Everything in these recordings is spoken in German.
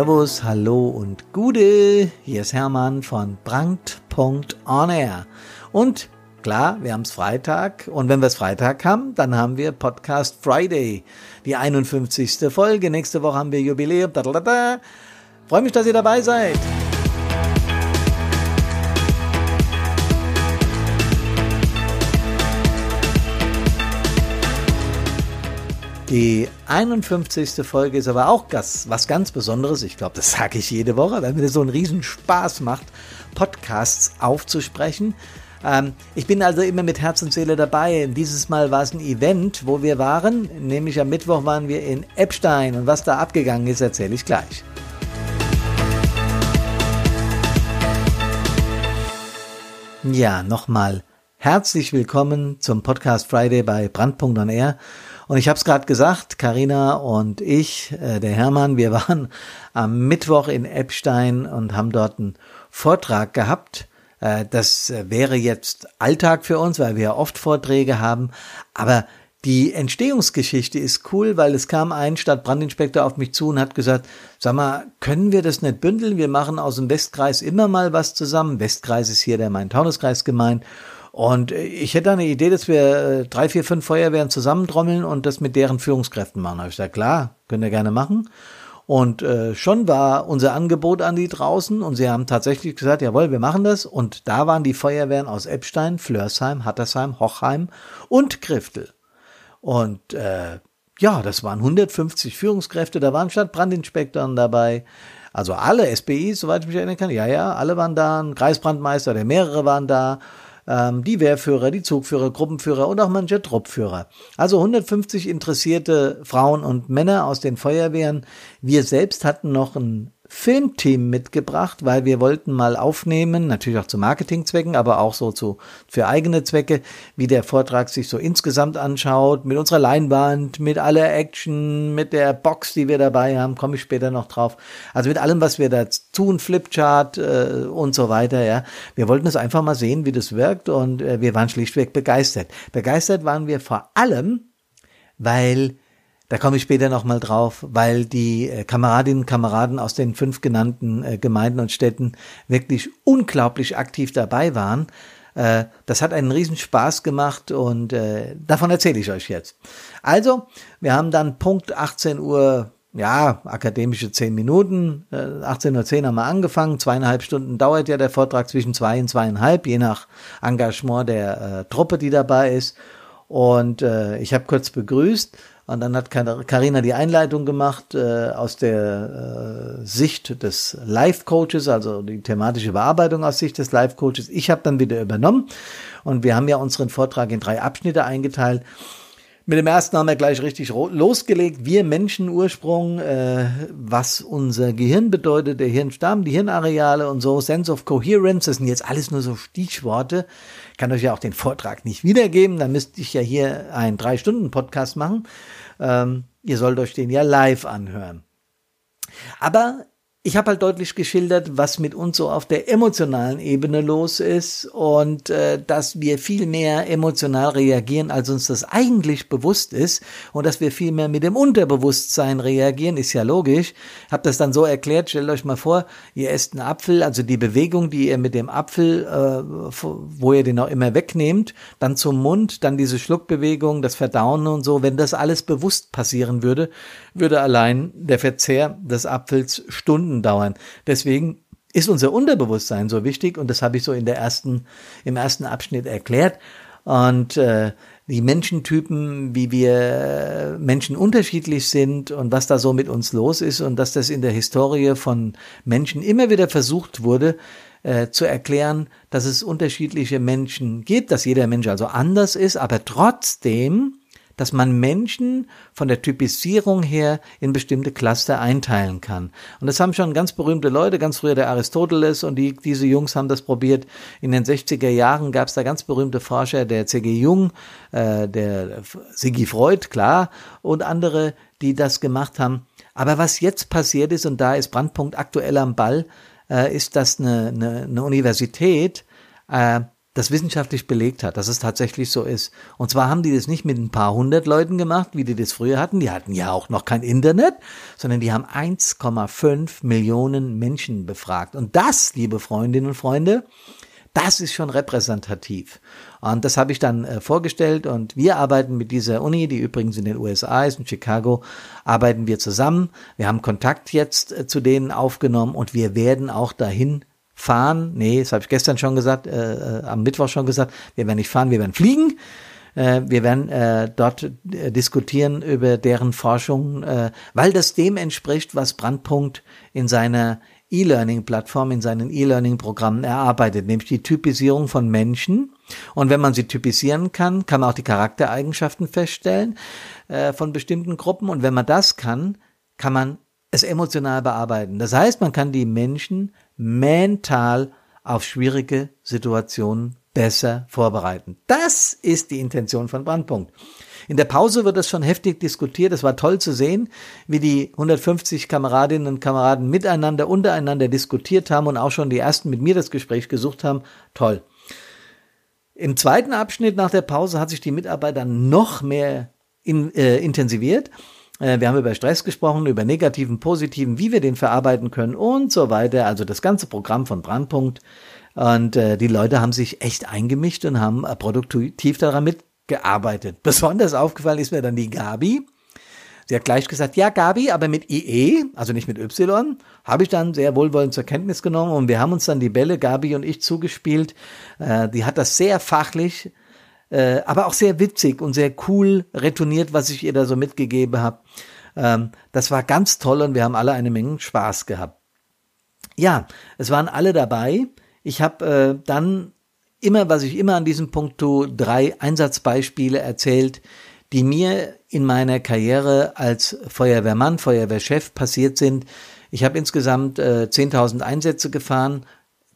Servus, Hallo und Gude. Hier ist Hermann von Brand.onair. Und klar, wir haben es Freitag. Und wenn wir es Freitag haben, dann haben wir Podcast Friday. Die 51. Folge. Nächste Woche haben wir Jubiläum. Freue mich, dass ihr dabei seid. Die 51. Folge ist aber auch was ganz Besonderes. Ich glaube, das sage ich jede Woche, weil mir das so einen riesen Spaß macht, Podcasts aufzusprechen. Ähm, ich bin also immer mit Herz und Seele dabei. Dieses Mal war es ein Event, wo wir waren, nämlich am Mittwoch waren wir in Eppstein und was da abgegangen ist, erzähle ich gleich. Ja, nochmal herzlich willkommen zum Podcast Friday bei Brandpunkt on Air. Und ich habe es gerade gesagt, Karina und ich, äh, der Hermann, wir waren am Mittwoch in Eppstein und haben dort einen Vortrag gehabt. Äh, das wäre jetzt Alltag für uns, weil wir ja oft Vorträge haben. Aber die Entstehungsgeschichte ist cool, weil es kam ein Stadtbrandinspektor auf mich zu und hat gesagt, sag mal, können wir das nicht bündeln? Wir machen aus dem Westkreis immer mal was zusammen. Westkreis ist hier der Main-Taunus-Kreis gemeint. Und ich hätte eine Idee, dass wir äh, drei, vier, fünf Feuerwehren zusammentrommeln und das mit deren Führungskräften machen. Da habe ich gesagt, klar, könnt ihr gerne machen. Und äh, schon war unser Angebot an die draußen und sie haben tatsächlich gesagt, jawohl, wir machen das. Und da waren die Feuerwehren aus Eppstein, Flörsheim, Hattersheim, Hochheim und Griftel. Und äh, ja, das waren 150 Führungskräfte, da waren Stadtbrandinspektoren dabei, also alle SBIs, soweit ich mich erinnern kann. Ja, ja, alle waren da, ein Kreisbrandmeister, der mehrere waren da ähm, die Wehrführer, die Zugführer, Gruppenführer und auch manche Truppführer. Also 150 interessierte Frauen und Männer aus den Feuerwehren. Wir selbst hatten noch ein Filmteam mitgebracht, weil wir wollten mal aufnehmen, natürlich auch zu Marketingzwecken, aber auch so zu, für eigene Zwecke, wie der Vortrag sich so insgesamt anschaut, mit unserer Leinwand, mit aller Action, mit der Box, die wir dabei haben, komme ich später noch drauf. Also mit allem, was wir da tun, Flipchart äh, und so weiter, ja. Wir wollten es einfach mal sehen, wie das wirkt und äh, wir waren schlichtweg begeistert. Begeistert waren wir vor allem, weil da komme ich später nochmal drauf, weil die äh, Kameradinnen und Kameraden aus den fünf genannten äh, Gemeinden und Städten wirklich unglaublich aktiv dabei waren. Äh, das hat einen riesen Spaß gemacht und davon erzähle ich euch jetzt. Also, wir haben dann Punkt 18 Uhr ja, akademische zehn Minuten. 18.10 Uhr haben wir angefangen. Zweieinhalb Stunden dauert ja der Vortrag zwischen zwei und zweieinhalb, je nach Engagement der äh, Truppe, die dabei ist. Und äh, ich habe kurz begrüßt und dann hat Karina die Einleitung gemacht äh, aus der äh, Sicht des Life-Coaches, also die thematische Bearbeitung aus Sicht des Life-Coaches. Ich habe dann wieder übernommen und wir haben ja unseren Vortrag in drei Abschnitte eingeteilt. Mit dem ersten haben wir gleich richtig losgelegt. Wir Menschenursprung, äh, was unser Gehirn bedeutet, der Hirnstamm, die Hirnareale und so, Sense of Coherence, das sind jetzt alles nur so Stichworte. Ich kann euch ja auch den Vortrag nicht wiedergeben, dann müsste ich ja hier einen Drei-Stunden-Podcast machen. Ähm, ihr sollt euch den ja live anhören. Aber ich habe halt deutlich geschildert, was mit uns so auf der emotionalen Ebene los ist und äh, dass wir viel mehr emotional reagieren, als uns das eigentlich bewusst ist und dass wir viel mehr mit dem Unterbewusstsein reagieren, ist ja logisch. Hab das dann so erklärt, stellt euch mal vor, ihr esst einen Apfel, also die Bewegung, die ihr mit dem Apfel, äh, wo ihr den auch immer wegnehmt, dann zum Mund, dann diese Schluckbewegung, das Verdauen und so, wenn das alles bewusst passieren würde, würde allein der Verzehr des Apfels Stunden dauern. Deswegen ist unser Unterbewusstsein so wichtig und das habe ich so in der ersten, im ersten Abschnitt erklärt. Und äh, die Menschentypen, wie wir Menschen unterschiedlich sind und was da so mit uns los ist und dass das in der Historie von Menschen immer wieder versucht wurde, äh, zu erklären, dass es unterschiedliche Menschen gibt, dass jeder Mensch also anders ist, aber trotzdem dass man Menschen von der Typisierung her in bestimmte Cluster einteilen kann. Und das haben schon ganz berühmte Leute, ganz früher der Aristoteles und die, diese Jungs haben das probiert. In den 60er Jahren gab es da ganz berühmte Forscher, der C.G. Jung, äh, der Sigi Freud, klar, und andere, die das gemacht haben. Aber was jetzt passiert ist, und da ist Brandpunkt aktuell am Ball, äh, ist, dass eine, eine, eine Universität äh, das wissenschaftlich belegt hat, dass es tatsächlich so ist. Und zwar haben die das nicht mit ein paar hundert Leuten gemacht, wie die das früher hatten. Die hatten ja auch noch kein Internet, sondern die haben 1,5 Millionen Menschen befragt. Und das, liebe Freundinnen und Freunde, das ist schon repräsentativ. Und das habe ich dann äh, vorgestellt und wir arbeiten mit dieser Uni, die übrigens in den USA ist, in Chicago, arbeiten wir zusammen. Wir haben Kontakt jetzt äh, zu denen aufgenommen und wir werden auch dahin fahren. Nee, das habe ich gestern schon gesagt, äh, äh, am Mittwoch schon gesagt. Wir werden nicht fahren, wir werden fliegen. Äh, wir werden äh, dort äh, diskutieren über deren Forschung, äh, weil das dem entspricht, was Brandpunkt in seiner E-Learning-Plattform, in seinen E-Learning-Programmen erarbeitet, nämlich die Typisierung von Menschen. Und wenn man sie typisieren kann, kann man auch die Charaktereigenschaften feststellen äh, von bestimmten Gruppen. Und wenn man das kann, kann man es emotional bearbeiten. Das heißt, man kann die Menschen mental auf schwierige Situationen besser vorbereiten. Das ist die Intention von Brandpunkt. In der Pause wird das schon heftig diskutiert. Es war toll zu sehen, wie die 150 Kameradinnen und Kameraden miteinander, untereinander diskutiert haben und auch schon die ersten mit mir das Gespräch gesucht haben. Toll. Im zweiten Abschnitt nach der Pause hat sich die Mitarbeiter noch mehr in, äh, intensiviert. Äh, wir haben über Stress gesprochen, über negativen, positiven, wie wir den verarbeiten können und so weiter. Also das ganze Programm von Brandpunkt. Und äh, die Leute haben sich echt eingemischt und haben äh, produktiv daran mitgearbeitet. Besonders aufgefallen ist mir dann die Gabi. Sie hat gleich gesagt, ja, Gabi, aber mit IE, also nicht mit Y, habe ich dann sehr wohlwollend zur Kenntnis genommen und wir haben uns dann die Bälle, Gabi und ich, zugespielt. Äh, die hat das sehr fachlich, äh, aber auch sehr witzig und sehr cool retourniert, was ich ihr da so mitgegeben habe. Ähm, das war ganz toll und wir haben alle eine Menge Spaß gehabt. Ja, es waren alle dabei. Ich habe äh, dann immer, was ich immer an diesem Punkt tue, drei Einsatzbeispiele erzählt, die mir in meiner Karriere als Feuerwehrmann, Feuerwehrchef passiert sind. Ich habe insgesamt äh, 10.000 Einsätze gefahren,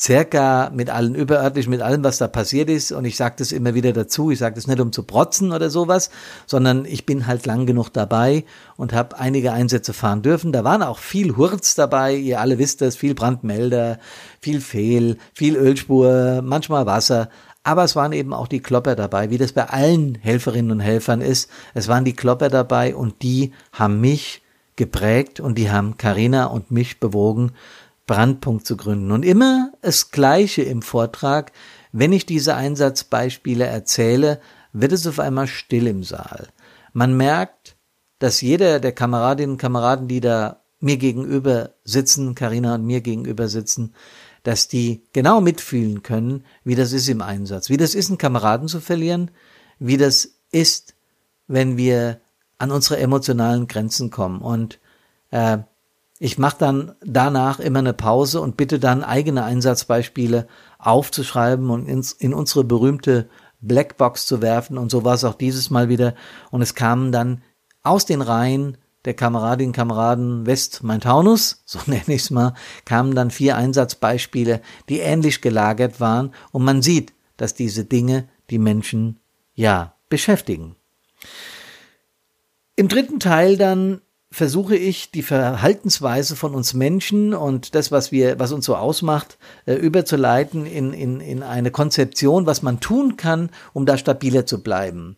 circa mit allen überörtlich, mit allem, was da passiert ist. Und ich sage das immer wieder dazu. Ich sage das nicht, um zu protzen oder sowas, sondern ich bin halt lang genug dabei und habe einige Einsätze fahren dürfen. Da waren auch viel Hurz dabei. Ihr alle wisst das, viel Brandmelder, viel Fehl, viel Ölspur, manchmal Wasser. Aber es waren eben auch die Klopper dabei, wie das bei allen Helferinnen und Helfern ist. Es waren die Klopper dabei und die haben mich geprägt und die haben Karina und mich bewogen, Brandpunkt zu gründen. Und immer das Gleiche im Vortrag, wenn ich diese Einsatzbeispiele erzähle, wird es auf einmal still im Saal. Man merkt, dass jeder der Kameradinnen und Kameraden, die da mir gegenüber sitzen, Karina und mir gegenüber sitzen, dass die genau mitfühlen können, wie das ist im Einsatz, wie das ist, einen Kameraden zu verlieren, wie das ist, wenn wir an unsere emotionalen Grenzen kommen. Und äh, ich mache dann danach immer eine Pause und bitte dann eigene Einsatzbeispiele aufzuschreiben und ins, in unsere berühmte Blackbox zu werfen. Und so war es auch dieses Mal wieder. Und es kamen dann aus den Reihen der Kameradinnen und Kameraden West Main-Taunus, so nenne ich es mal, kamen dann vier Einsatzbeispiele, die ähnlich gelagert waren. Und man sieht, dass diese Dinge die Menschen ja beschäftigen. Im dritten Teil dann versuche ich die Verhaltensweise von uns Menschen und das, was wir, was uns so ausmacht, äh, überzuleiten in, in, in eine Konzeption, was man tun kann, um da stabiler zu bleiben.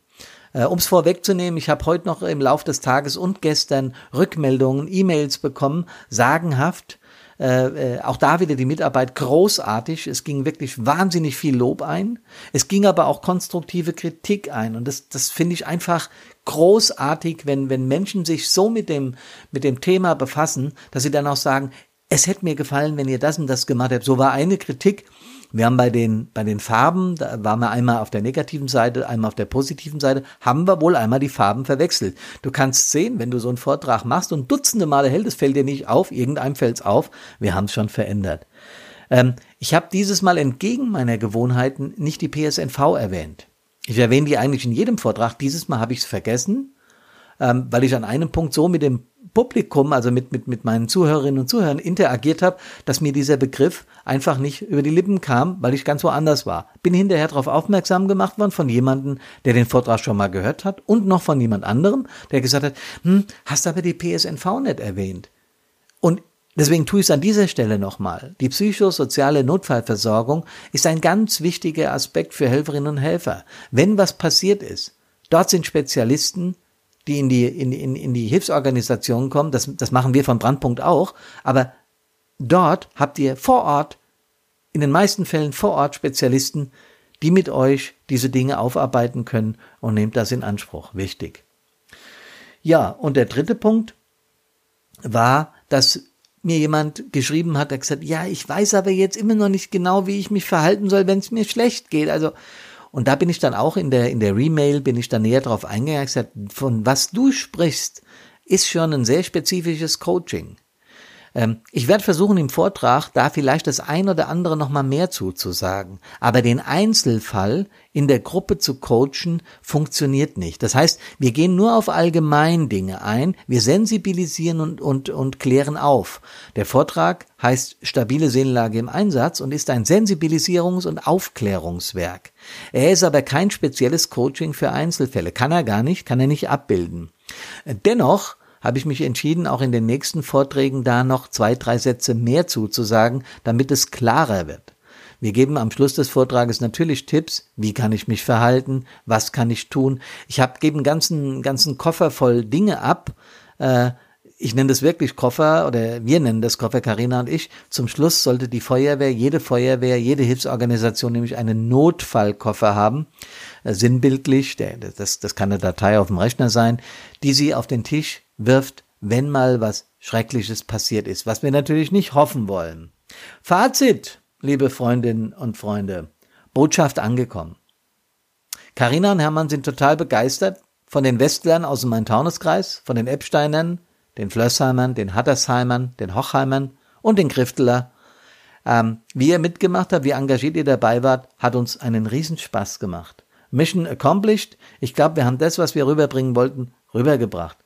Äh, um es vorwegzunehmen, ich habe heute noch im Laufe des Tages und gestern Rückmeldungen, E-Mails bekommen, sagenhaft, äh, äh, auch da wieder die Mitarbeit großartig. Es ging wirklich wahnsinnig viel Lob ein. Es ging aber auch konstruktive Kritik ein. Und das, das finde ich einfach großartig, wenn, wenn Menschen sich so mit dem, mit dem Thema befassen, dass sie dann auch sagen, es hätte mir gefallen, wenn ihr das und das gemacht habt. So war eine Kritik, wir haben bei den, bei den Farben, da waren wir einmal auf der negativen Seite, einmal auf der positiven Seite, haben wir wohl einmal die Farben verwechselt. Du kannst sehen, wenn du so einen Vortrag machst und dutzende Male hält, es fällt dir nicht auf, irgendeinem fällt's auf, wir haben es schon verändert. Ähm, ich habe dieses Mal entgegen meiner Gewohnheiten nicht die PSNV erwähnt. Ich erwähne die eigentlich in jedem Vortrag. Dieses Mal habe ich es vergessen, ähm, weil ich an einem Punkt so mit dem Publikum, also mit, mit, mit meinen Zuhörerinnen und Zuhörern interagiert habe, dass mir dieser Begriff einfach nicht über die Lippen kam, weil ich ganz woanders war. Bin hinterher darauf aufmerksam gemacht worden von jemandem, der den Vortrag schon mal gehört hat und noch von jemand anderem, der gesagt hat, hm, hast aber die PSNV nicht erwähnt. Und Deswegen tue ich es an dieser Stelle nochmal. Die psychosoziale Notfallversorgung ist ein ganz wichtiger Aspekt für Helferinnen und Helfer. Wenn was passiert ist, dort sind Spezialisten, die in die, in, in, in die Hilfsorganisationen kommen. Das, das machen wir von Brandpunkt auch. Aber dort habt ihr vor Ort, in den meisten Fällen vor Ort Spezialisten, die mit euch diese Dinge aufarbeiten können und nehmt das in Anspruch. Wichtig. Ja, und der dritte Punkt war, dass mir jemand geschrieben hat, der gesagt, ja, ich weiß aber jetzt immer noch nicht genau, wie ich mich verhalten soll, wenn es mir schlecht geht. Also, und da bin ich dann auch in der, in der Remail, bin ich dann näher drauf eingegangen, gesagt, von was du sprichst, ist schon ein sehr spezifisches Coaching. Ähm, ich werde versuchen, im Vortrag da vielleicht das ein oder andere nochmal mehr zuzusagen. Aber den Einzelfall in der Gruppe zu coachen, funktioniert nicht. Das heißt, wir gehen nur auf allgemein Dinge ein, wir sensibilisieren und, und, und klären auf. Der Vortrag heißt Stabile Seelenlage im Einsatz und ist ein Sensibilisierungs- und Aufklärungswerk. Er ist aber kein spezielles Coaching für Einzelfälle. Kann er gar nicht, kann er nicht abbilden. Dennoch habe ich mich entschieden, auch in den nächsten Vorträgen da noch zwei, drei Sätze mehr zuzusagen, damit es klarer wird. Wir geben am Schluss des Vortrages natürlich Tipps, wie kann ich mich verhalten, was kann ich tun. Ich habe geben ganzen ganzen Koffer voll Dinge ab. Äh, ich nenne das wirklich Koffer oder wir nennen das Koffer, Karina und ich. Zum Schluss sollte die Feuerwehr, jede Feuerwehr, jede Hilfsorganisation nämlich einen Notfallkoffer haben, äh, sinnbildlich, der, das, das kann eine Datei auf dem Rechner sein, die sie auf den Tisch wirft, wenn mal was Schreckliches passiert ist, was wir natürlich nicht hoffen wollen. Fazit, liebe Freundinnen und Freunde, Botschaft angekommen. Carina und Hermann sind total begeistert von den Westlern aus dem Main-Taunus-Kreis, von den Epsteinern, den Flössheimern, den Hattersheimern, den Hochheimern und den Grifteler. Ähm, wie ihr mitgemacht habt, wie engagiert ihr dabei wart, hat uns einen Riesenspaß gemacht. Mission accomplished. Ich glaube, wir haben das, was wir rüberbringen wollten, rübergebracht.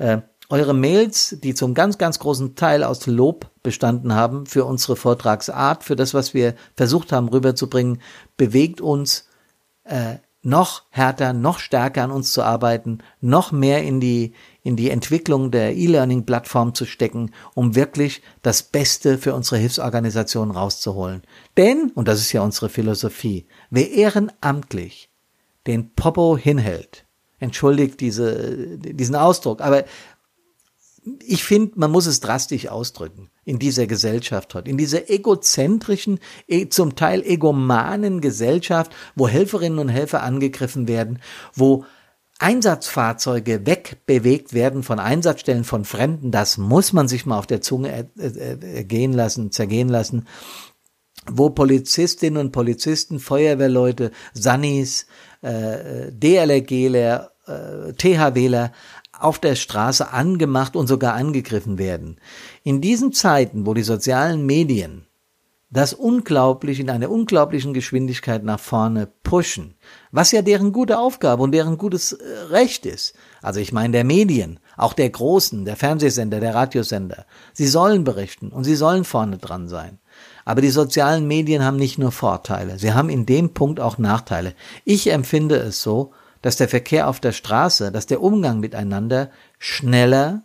Äh, eure Mails, die zum ganz, ganz großen Teil aus Lob bestanden haben für unsere Vortragsart, für das, was wir versucht haben rüberzubringen, bewegt uns äh, noch härter, noch stärker an uns zu arbeiten, noch mehr in die, in die Entwicklung der E-Learning-Plattform zu stecken, um wirklich das Beste für unsere Hilfsorganisation rauszuholen. Denn, und das ist ja unsere Philosophie, wer ehrenamtlich den Popo hinhält, entschuldigt diese, diesen Ausdruck, aber ich finde, man muss es drastisch ausdrücken in dieser Gesellschaft heute, in dieser egozentrischen, e, zum Teil egomanen Gesellschaft, wo Helferinnen und Helfer angegriffen werden, wo Einsatzfahrzeuge wegbewegt werden von Einsatzstellen von Fremden, das muss man sich mal auf der Zunge ergehen lassen, zergehen lassen, wo Polizistinnen und Polizisten, Feuerwehrleute, Sannis, äh, DLRGler, äh, THWler auf der Straße angemacht und sogar angegriffen werden. In diesen Zeiten, wo die sozialen Medien das unglaublich in einer unglaublichen Geschwindigkeit nach vorne pushen, was ja deren gute Aufgabe und deren gutes äh, Recht ist. Also ich meine der Medien, auch der großen, der Fernsehsender, der Radiosender. Sie sollen berichten und sie sollen vorne dran sein. Aber die sozialen Medien haben nicht nur Vorteile, sie haben in dem Punkt auch Nachteile. Ich empfinde es so, dass der Verkehr auf der Straße, dass der Umgang miteinander schneller,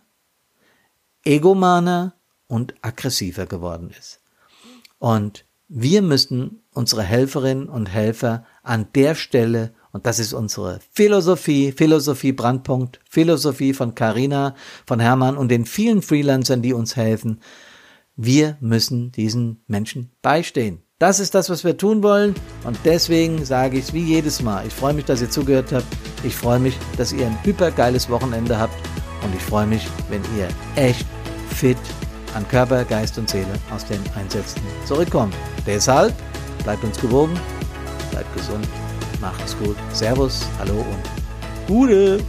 egomaner und aggressiver geworden ist. Und wir müssen unsere Helferinnen und Helfer an der Stelle, und das ist unsere Philosophie, Philosophie Brandpunkt, Philosophie von Carina, von Hermann und den vielen Freelancern, die uns helfen, wir müssen diesen Menschen beistehen. Das ist das, was wir tun wollen. Und deswegen sage ich es wie jedes Mal. Ich freue mich, dass ihr zugehört habt. Ich freue mich, dass ihr ein hypergeiles Wochenende habt. Und ich freue mich, wenn ihr echt fit an Körper, Geist und Seele aus den Einsätzen zurückkommt. Deshalb bleibt uns gewogen, bleibt gesund, macht es gut. Servus, hallo und Gute!